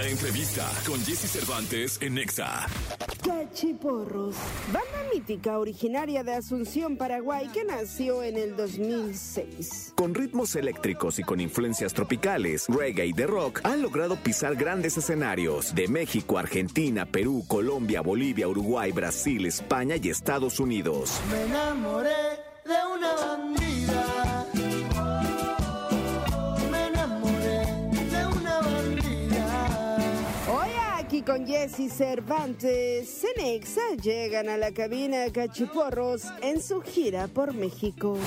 La entrevista con Jesse Cervantes en Nexa. Cachiporros, banda mítica originaria de Asunción, Paraguay, que nació en el 2006. Con ritmos eléctricos y con influencias tropicales, reggae y de rock, han logrado pisar grandes escenarios de México, Argentina, Perú, Colombia, Bolivia, Uruguay, Brasil, España y Estados Unidos. Me enamoré de una bandida. Con Jesse Cervantes, Cenexa llegan a la cabina Cachiporros en su gira por México.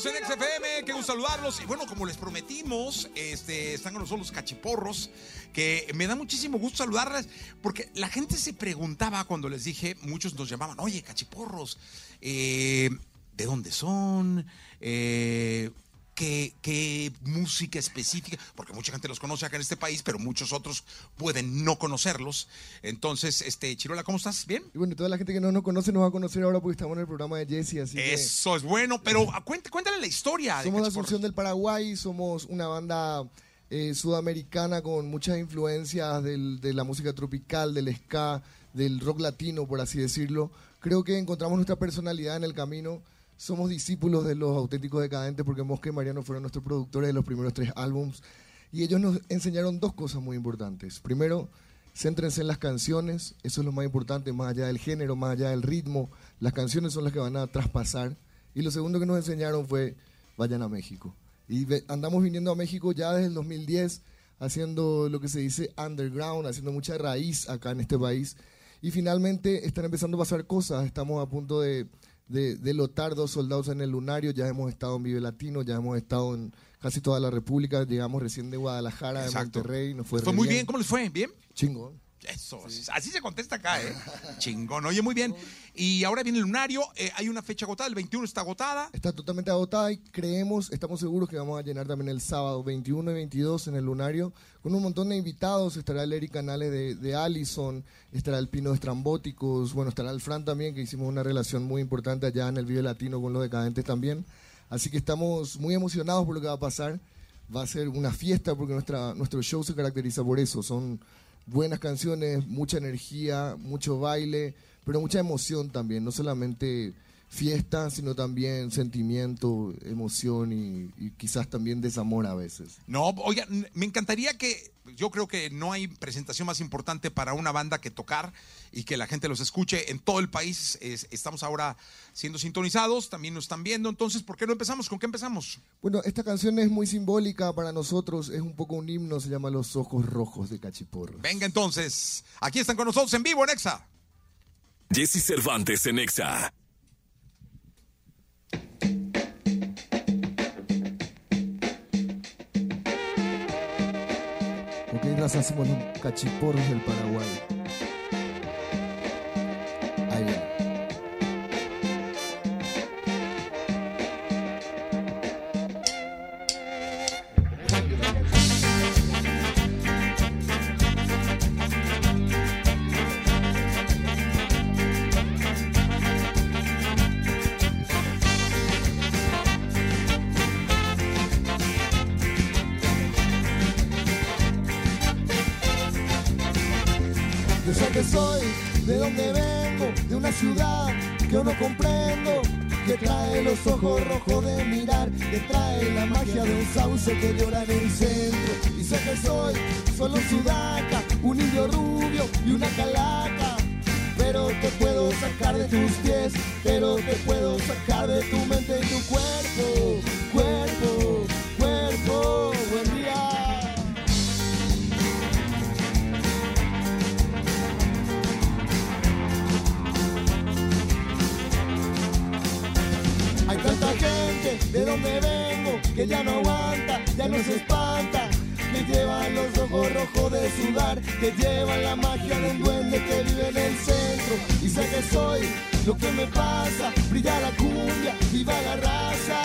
Estamos en XFM, gusto saludarlos. Y bueno, como les prometimos, este, están con nosotros los cachiporros, que me da muchísimo gusto saludarles, porque la gente se preguntaba cuando les dije, muchos nos llamaban, oye, cachiporros, eh, ¿de dónde son? Eh, ¿Qué, qué música específica? Porque mucha gente los conoce acá en este país, pero muchos otros pueden no conocerlos. Entonces, este, Chirola, ¿cómo estás? ¿Bien? Y bueno, toda la gente que no nos conoce nos va a conocer ahora porque estamos en el programa de Jesse, así que Eso es bueno, pero ah, cuént- cuéntale la historia. somos de. Asunción del Paraguay, somos una banda eh, sudamericana con muchas influencias del- de la música tropical, del ska, del rock latino, por así decirlo. Creo que encontramos nuestra personalidad en el camino. Somos discípulos de los auténticos decadentes porque Mosca y Mariano fueron nuestros productores de los primeros tres álbums. Y ellos nos enseñaron dos cosas muy importantes. Primero, céntrense en las canciones, eso es lo más importante, más allá del género, más allá del ritmo. Las canciones son las que van a traspasar. Y lo segundo que nos enseñaron fue, vayan a México. Y andamos viniendo a México ya desde el 2010, haciendo lo que se dice underground, haciendo mucha raíz acá en este país. Y finalmente están empezando a pasar cosas. Estamos a punto de, de, de lotar dos soldados en el lunario. Ya hemos estado en Vive Latino, ya hemos estado en casi toda la República. Llegamos recién de Guadalajara, de. Monterrey. Nos fue, muy bien, ¿cómo les fue? ¿Bien? Chingón. Eso, así se contesta acá, ¿eh? Chingón, oye, muy bien. Y ahora viene el lunario, eh, hay una fecha agotada, el 21 está agotada. Está totalmente agotada y creemos, estamos seguros que vamos a llenar también el sábado 21 y 22 en el Lunario con un montón de invitados. Estará el Eric Canales de, de Allison, estará el Pino de Estrambóticos, bueno, estará el Fran también, que hicimos una relación muy importante allá en el Vive Latino con los decadentes también. Así que estamos muy emocionados por lo que va a pasar. Va a ser una fiesta porque nuestra, nuestro show se caracteriza por eso. Son buenas canciones, mucha energía, mucho baile, pero mucha emoción también. No solamente fiesta, sino también sentimiento, emoción y, y quizás también desamor a veces. No, oiga, me encantaría que, yo creo que no hay presentación más importante para una banda que tocar y que la gente los escuche en todo el país. Es- estamos ahora siendo sintonizados, también nos están viendo, entonces, ¿por qué no empezamos? ¿Con qué empezamos? Bueno, esta canción es muy simbólica para nosotros, es un poco un himno, se llama Los Ojos Rojos de Cachiporro. Venga entonces, aquí están con nosotros en vivo en Exa. Jesse Cervantes en Exa. Hacemos los cachiporros del Paraguay. Yo no comprendo, que trae los ojos rojos de mirar, que trae la magia de un sauce que llora en el centro. Y sé que soy solo sudaca, un indio rubio y una calaca. Pero te puedo sacar de tus pies, pero te puedo sacar de tu mente y tu cuerpo, de donde vengo que ya no aguanta, ya no se espanta. Que llevan los ojos rojos de sudar, que llevan la magia de un duende que vive en el centro. Y sé que soy lo que me pasa, brilla la cumbia, viva la raza.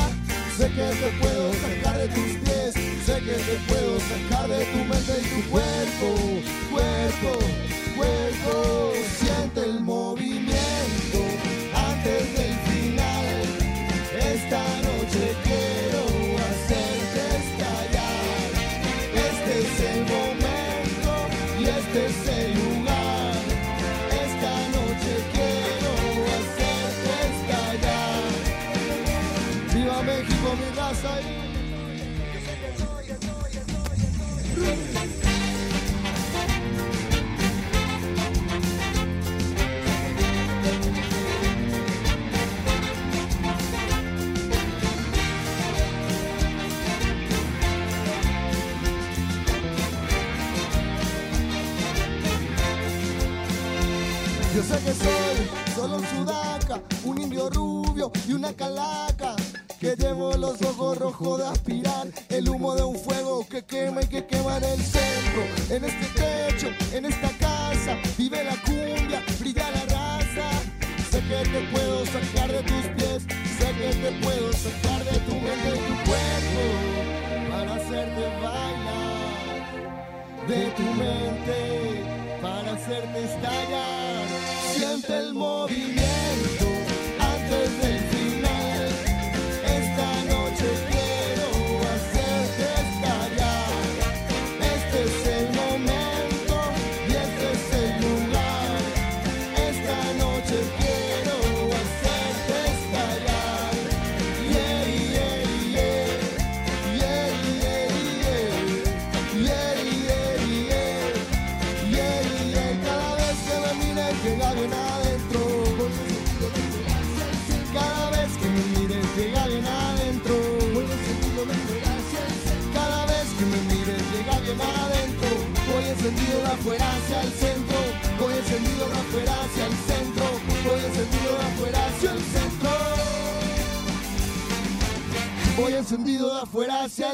Sé que te puedo sacar de tus pies, sé que te puedo sacar de tu mente y tu cuerpo, cuerpo, cuerpo. Yo sé que soy solo un sudaca, un indio rubio y una calaca. Que llevo los ojos rojos de aspirar el humo de un fuego que quema y que quema en el centro. En este techo, en esta casa, vive la cumbia, brilla la raza. Sé que te puedo sacar de tus pies, sé que te puedo sacar de tu mente y tu cuerpo para hacerte bailar de tu mente para hacerte estallar. Siente el movimiento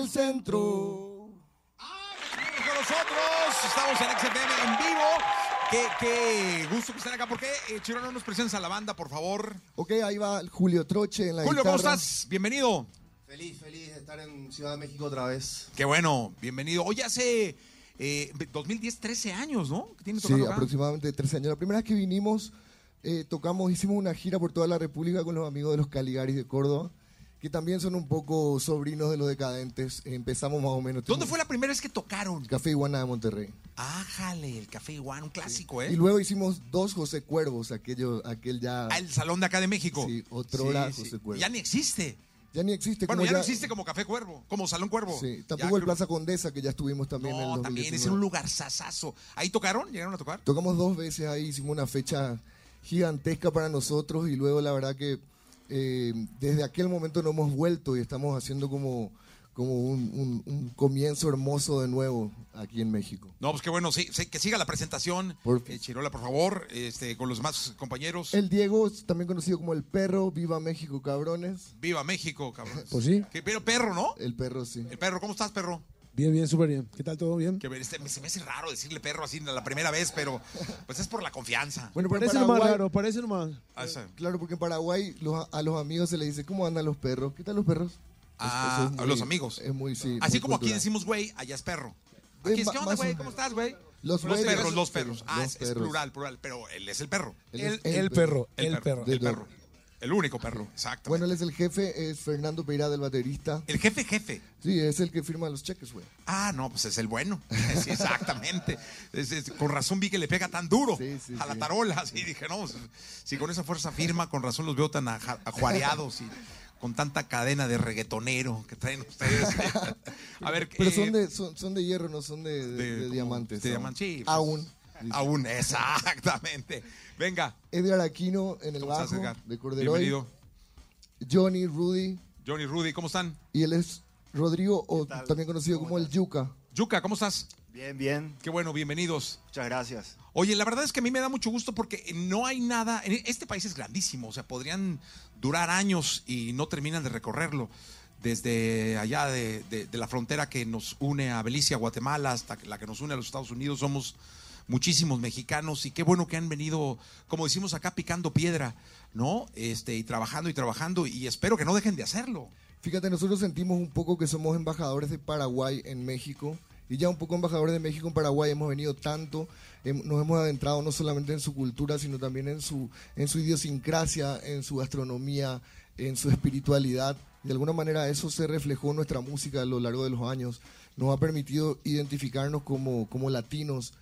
el centro. con nosotros. Estamos en XFM en vivo. Qué, qué gusto que estén acá. ¿Por qué, eh, Chiro, no nos presentas a la banda, por favor? Ok, ahí va Julio Troche en la Julio, ¿cómo estás? Bienvenido. Feliz, feliz de estar en Ciudad de México otra vez. Qué bueno, bienvenido. Hoy hace eh, 2010, 13 años, ¿no? Que tiene Sí, acá. aproximadamente 13 años. La primera vez que vinimos, eh, tocamos, hicimos una gira por toda la República con los amigos de los Caligaris de Córdoba, que también son un poco sobrinos de los decadentes. Empezamos más o menos. ¿Dónde fue la primera vez que tocaron? Café Iguana de Monterrey. Ájale, el Café Iguana, un clásico, ¿eh? Y luego hicimos dos José Cuervos, aquello, aquel ya, Ah, el Salón de acá de México. Sí, otrora José Cuervo. Ya ni existe. ya ni existe. Bueno, como ya, no existe como Café Cuervo, como Salón Cuervo. Sí, Ya tampoco el Plaza Condesa, que ya estuvimos también en el No, 2019. también es un lugar sasazo. ¿Ahí tocaron? ¿Llegaron a tocar? Tocamos dos veces ahí, hicimos una fecha gigantesca para nosotros y luego la verdad que eh, desde aquel momento no hemos vuelto y estamos haciendo como, como un, un- un comienzo hermoso de nuevo aquí en México. No, pues qué bueno, sí, sí, que siga la presentación. Por- Eh, Chirola, por favor, este, con los demás compañeros. El Diego, también conocido como el perro, viva México cabrones. Viva México, cabrón. Pues sí. Pero perro, ¿no? El perro, sí. El perro, ¿cómo estás, perro? Bien, bien, súper bien. ¿Qué tal? ¿Todo bien? Que este, se me hace raro decirle perro así la primera vez, pero pues es por la confianza. Bueno, pero Parece nomás Paraguay, raro, parece nomás. Ah, claro, porque en Paraguay los- a los amigos se les dice, ¿cómo andan los perros? ¿Qué tal los perros? Ah, Eso es a los amigos. Es muy, sí. Así muy como aquí cultural. decimos güey, allá es perro. Eh, Aquí es, ma- ¿qué onda, más o güey? menos. ¿Cómo estás, güey? Los Los güeyes, perros, los perros. Ah, los es, es perros. plural, plural, pero él es el perro. Él El, es el perro, el, El perro. El perro. El único perro, exacto. Bueno, él es el jefe, es Fernando Peirá, el baterista. el jefe, jefe. Sí, es el que firma los cheques, güey. Ah, no, pues es el bueno. Sí, exactamente. Es- es- con razón vi que le pega tan duro Sí, sí, a la tarola. Así dije, no, pues, si con esa fuerza firma, con razón los veo tan ajuareados y con tanta cadena de reggaetonero que traen ustedes. A ver, Pero eh, son de, son, son de hierro, no son de, diamantes. de diamantes, sí, pues. Aún. Aún, exactamente. Venga, Edgar Aquino en el ¿cómo estás, bajo, Edgar? de Corderoy. Bienvenido. Johnny, Rudy, Johnny, Rudy, ¿cómo están? y él es Rodrigo, o también conocido como el Yuca. Yuka, ¿cómo estás? Bien, bien. Qué bueno, bienvenidos. Muchas gracias. Oye, la verdad es que a mí me da mucho gusto porque no hay nada. en Este país es grandísimo, o sea, podrían durar años y no terminan de recorrerlo. Desde allá de, de- de la frontera que nos une a Belice, a Guatemala, hasta la que nos une a los Estados Unidos, somos muchísimos mexicanos y qué bueno que han venido, como decimos acá, picando piedra, ¿no? Este, y trabajando y trabajando y espero que no dejen de hacerlo. Fíjate, nosotros sentimos un poco que somos embajadores de Paraguay en México y ya un poco embajadores de México en Paraguay. Hemos venido tanto, nos hemos adentrado no solamente en su cultura, sino también en su, en su idiosincrasia, en su gastronomía, en su espiritualidad. De alguna manera eso se reflejó en nuestra música a lo largo de los años. Nos ha permitido identificarnos como, como latinos.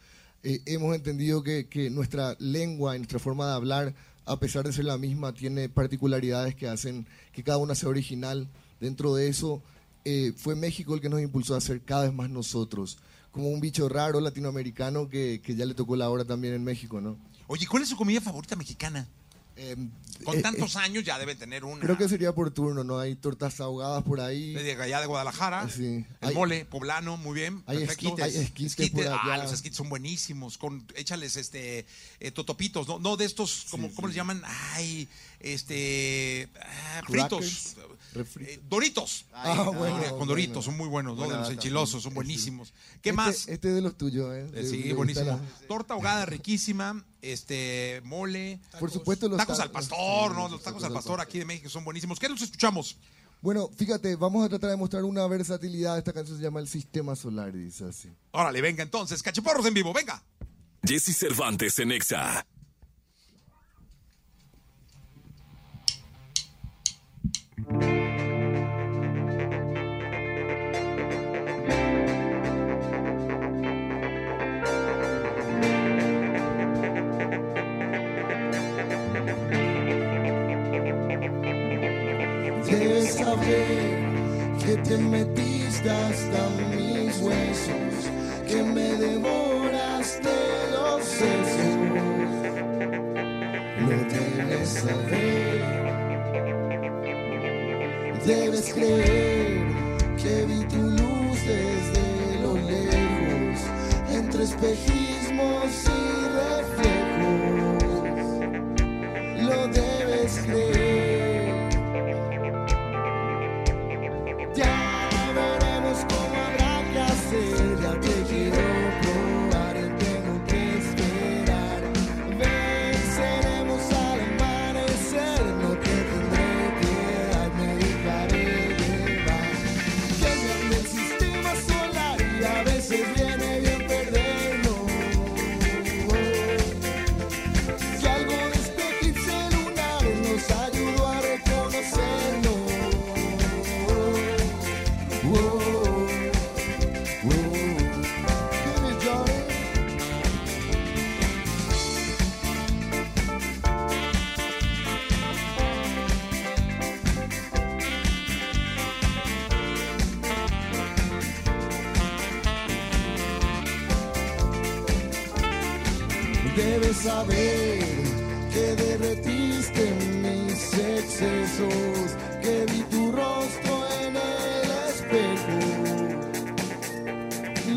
Eh, hemos entendido que, nuestra lengua y nuestra forma de hablar, a pesar de ser la misma, tiene particularidades que hacen que cada una sea original. Dentro de eso, eh, fue México el que nos impulsó a ser cada vez más nosotros, como un bicho raro latinoamericano que, que ya le tocó la hora también en México, ¿no? Oye, ¿cuál es su comida favorita mexicana? Eh, Con eh, tantos eh, años ya deben tener una. creo que sería por turno, ¿no? Hay tortas ahogadas por ahí. De allá de Guadalajara. Sí. El Hay- mole, poblano, muy bien. Hay perfecto. esquites, hay esquites por Ah, los esquites son buenísimos. Con, échales este eh, totopitos, ¿no? No de estos, como, ¿cómo les llaman? Ay, este. ah, fritos. Eh, doritos. Ah, Con- bueno, con doritos, bueno. son muy buenos, ¿no? De los enchilosos, son buenísimos. ¿Qué Este- más? Este es de los tuyos, ¿eh? Eh, sí, buenísimo. la- Torta ahogada riquísima, este, mole. Por supuesto, los tacos ta- al pastor, los- ¿no? Los tacos al pastor aquí de México son buenísimos. ¿Qué los escuchamos? Bueno, fíjate, vamos a tratar de mostrar una versatilidad. Esta canción se llama El Sistema Solar, dice así. Órale, venga entonces, cachiporros en vivo, venga. Jesse Cervantes en Exa. Debes saber que te metiste hasta mis huesos, que me devoraste los sesos. Lo debes saber. Debes creer que vi tu luz desde lo lejos, entre espejismos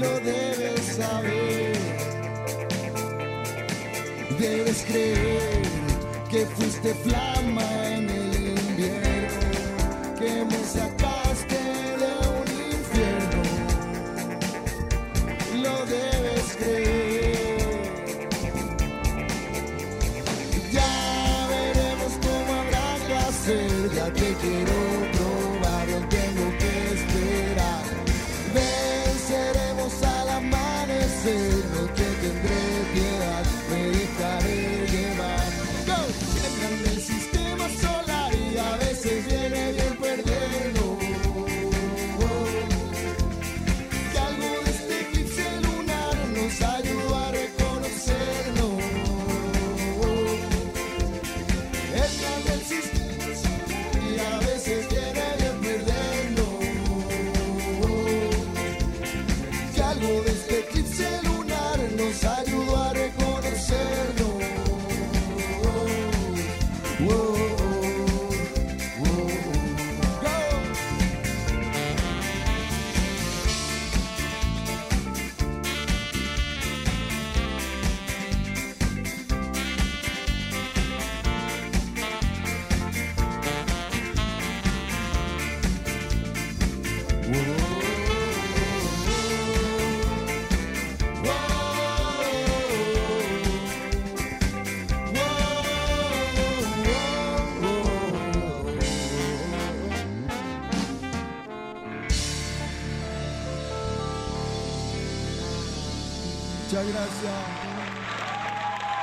Lo debes saber. Debes creer que fuiste flama en el invierno, que me sacaste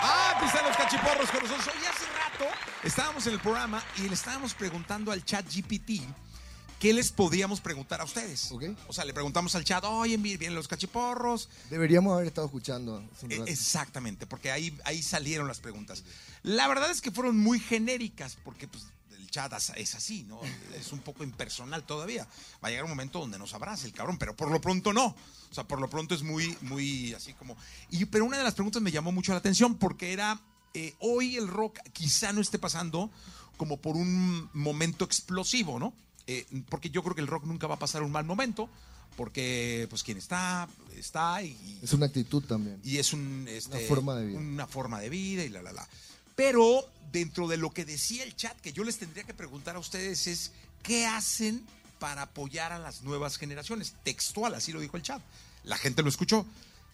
Ah, aquí están los cachiporros con nosotros. Hoy hace rato estábamos en el programa y le estábamos preguntando al chat GPT qué les podíamos preguntar a ustedes. Ok. O sea, le preguntamos al chat, oye, vienen los cachiporros. Deberíamos haber estado escuchando. E- rato. Exactamente, porque ahí, ahí salieron las preguntas. La verdad es que fueron muy genéricas, porque pues, el chat es así, ¿no? Es un poco impersonal todavía. Va a llegar un momento donde nos abrace el cabrón, pero por lo pronto no. O sea, por lo pronto es muy, muy así como. Y, pero una de las preguntas me llamó mucho la atención porque era: eh, hoy el rock quizá no esté pasando como por un momento explosivo, ¿no? Eh, porque yo creo que el rock nunca va a pasar un mal momento, porque pues quien está, está y, Es una actitud también. y es un, este, Una forma de vida. una forma de vida y la, la, la. Pero dentro de lo que decía el chat, que yo les tendría que preguntar a ustedes es, ¿qué hacen para apoyar a las nuevas generaciones? Textual, así lo dijo el chat. La gente lo escuchó.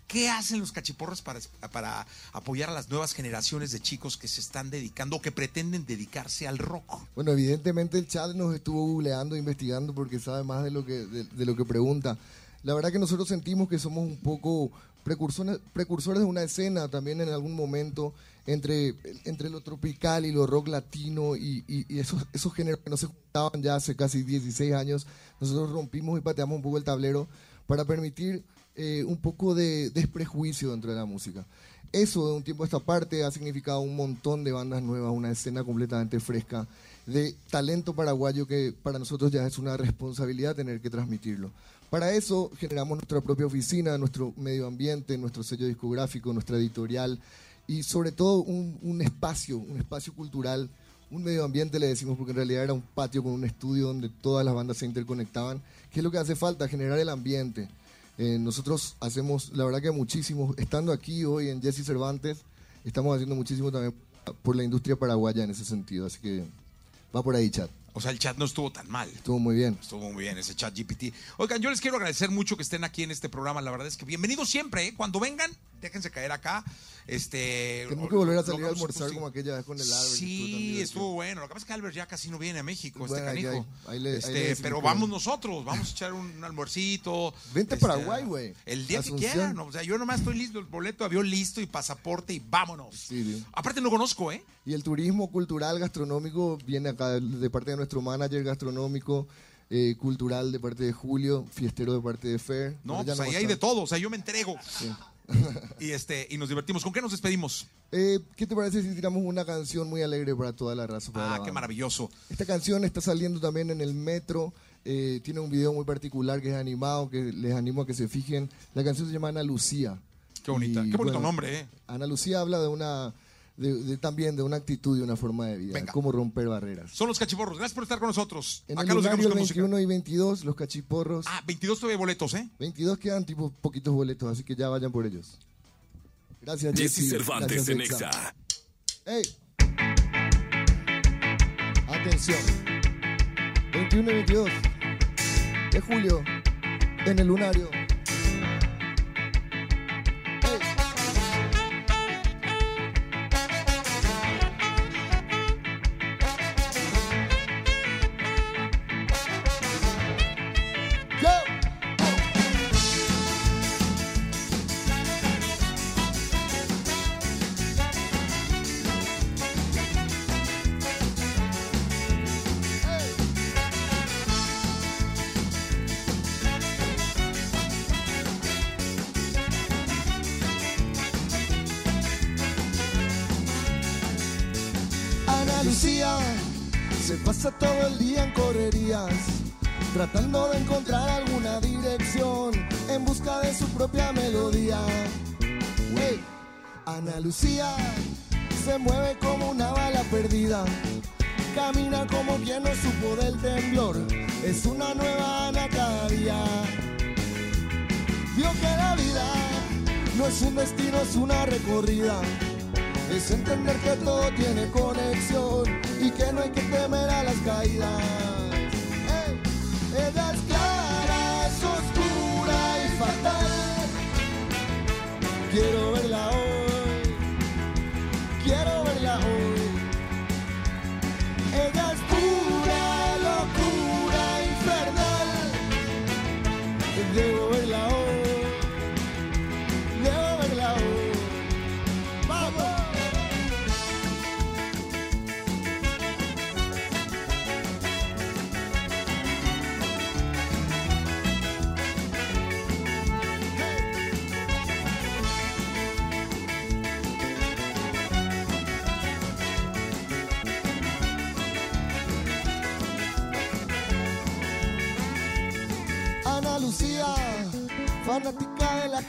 ¿Qué hacen los cachiporros para, para apoyar a las nuevas generaciones de chicos que se están dedicando o que pretenden dedicarse al rock? Bueno, evidentemente el chat nos estuvo googleando, investigando porque sabe más de lo que, de, de lo que pregunta. La verdad que nosotros sentimos que somos un poco precursores, precursores de una escena también en algún momento entre, entre lo tropical y lo rock latino y, y- y esos, esos géneros que no se juntaban ya hace casi 16 años. Nosotros rompimos y pateamos un poco el tablero para permitir eh, un poco de desprejuicio dentro de la música. Eso de un tiempo a esta parte ha significado un montón de bandas nuevas, una escena completamente fresca, de talento paraguayo que para nosotros ya es una responsabilidad tener que transmitirlo. Para eso generamos nuestra propia oficina, nuestro medio ambiente, nuestro sello discográfico, nuestra editorial y sobre todo un, espacio, un espacio cultural, un medio ambiente le decimos porque en realidad era un patio con un estudio donde todas las bandas se interconectaban, que es lo que hace falta, generar el ambiente. Eh, nosotros hacemos, la verdad que muchísimo, estando aquí hoy en Jesse Cervantes, estamos haciendo muchísimo también por la industria paraguaya en ese sentido, así que va por ahí, chat. O sea, el chat no estuvo tan mal. Estuvo muy bien. Estuvo muy bien ese chat GPT. Oigan, yo les quiero agradecer mucho que estén aquí en este programa. La verdad es que bienvenidos siempre, ¿eh? Cuando vengan, déjense caer acá. Este, Tenemos que volver a salir a almorzar como aquella vez con el Albert. Sí, estuvo bueno. Lo que pasa es que Albert ya casi no viene a México, Bueno, este canijo. ahí- ahí le- Este, le pero vamos nosotros, vamos a echar un, almuercito. Vente a Este, Paraguay, güey. El día Asunción. que quieran. O sea, yo nomás estoy listo, el boleto, avión listo y pasaporte y vámonos. Sí. Aparte no conozco, ¿eh? Y el turismo cultural gastronómico viene acá de- parte de nuestro manager gastronómico, eh, cultural de parte de Julio, fiestero de parte de Fer. No, pues ahí hay de todo. O sea, yo me entrego. y este, y nos divertimos. ¿Con qué nos despedimos? Eh, ¿Qué te parece si tiramos una canción muy alegre para toda la raza? la Ah, qué maravilloso. Esta canción está saliendo también en el metro. eh, tiene un video muy particular que es animado, que les animo a que se fijen. La canción se llama Ana Lucía. Qué bonita, Y, qué bonito bueno, nombre, ¿eh? Ana Lucía habla de una, de, de- también de una actitud y una forma de vida, Venga. de cómo romper barreras. Son los cachiporros. Gracias por estar con nosotros. En Acá el los con música. 21 y 22, los cachiporros. Ah, 22 todavía hay boletos, ¿eh? 22 quedan tipo poquitos boletos, así que ya vayan por ellos. Gracias, Jesse Jessy. Cervantes Gracias, en Exa. Exa. ¡Ey! Atención. 21 y 22 de julio en el lunario. Tratando de encontrar alguna dirección en busca de su propia melodía. Hey, Ana Lucía se mueve como una bala perdida, camina como quien no supo del temblor, es una nueva Ana cada día. Vio que la vida no es un destino, es una recorrida. Es entender que todo tiene conexión y que no hay que temer a las caídas. Quiero verla hoy,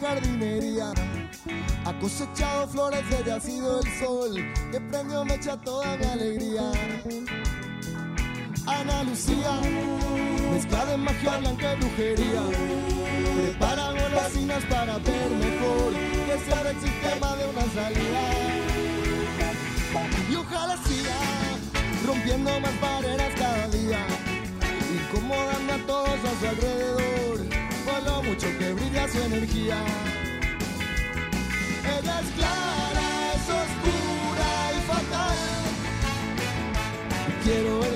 jardinería, ha cosechado flores desde ha sido el sol que prendió mecha toda mi alegría. Ana Lucía, mezcla de magia blanca y brujería, prepara golosinas para ver mejor que sea el sistema de una salida. Y ojalá siga rompiendo más barreras cada día incomodando a todos a su alrededor lo mucho que brilla su energía. Ella es clara, es oscura y fatal. Quiero el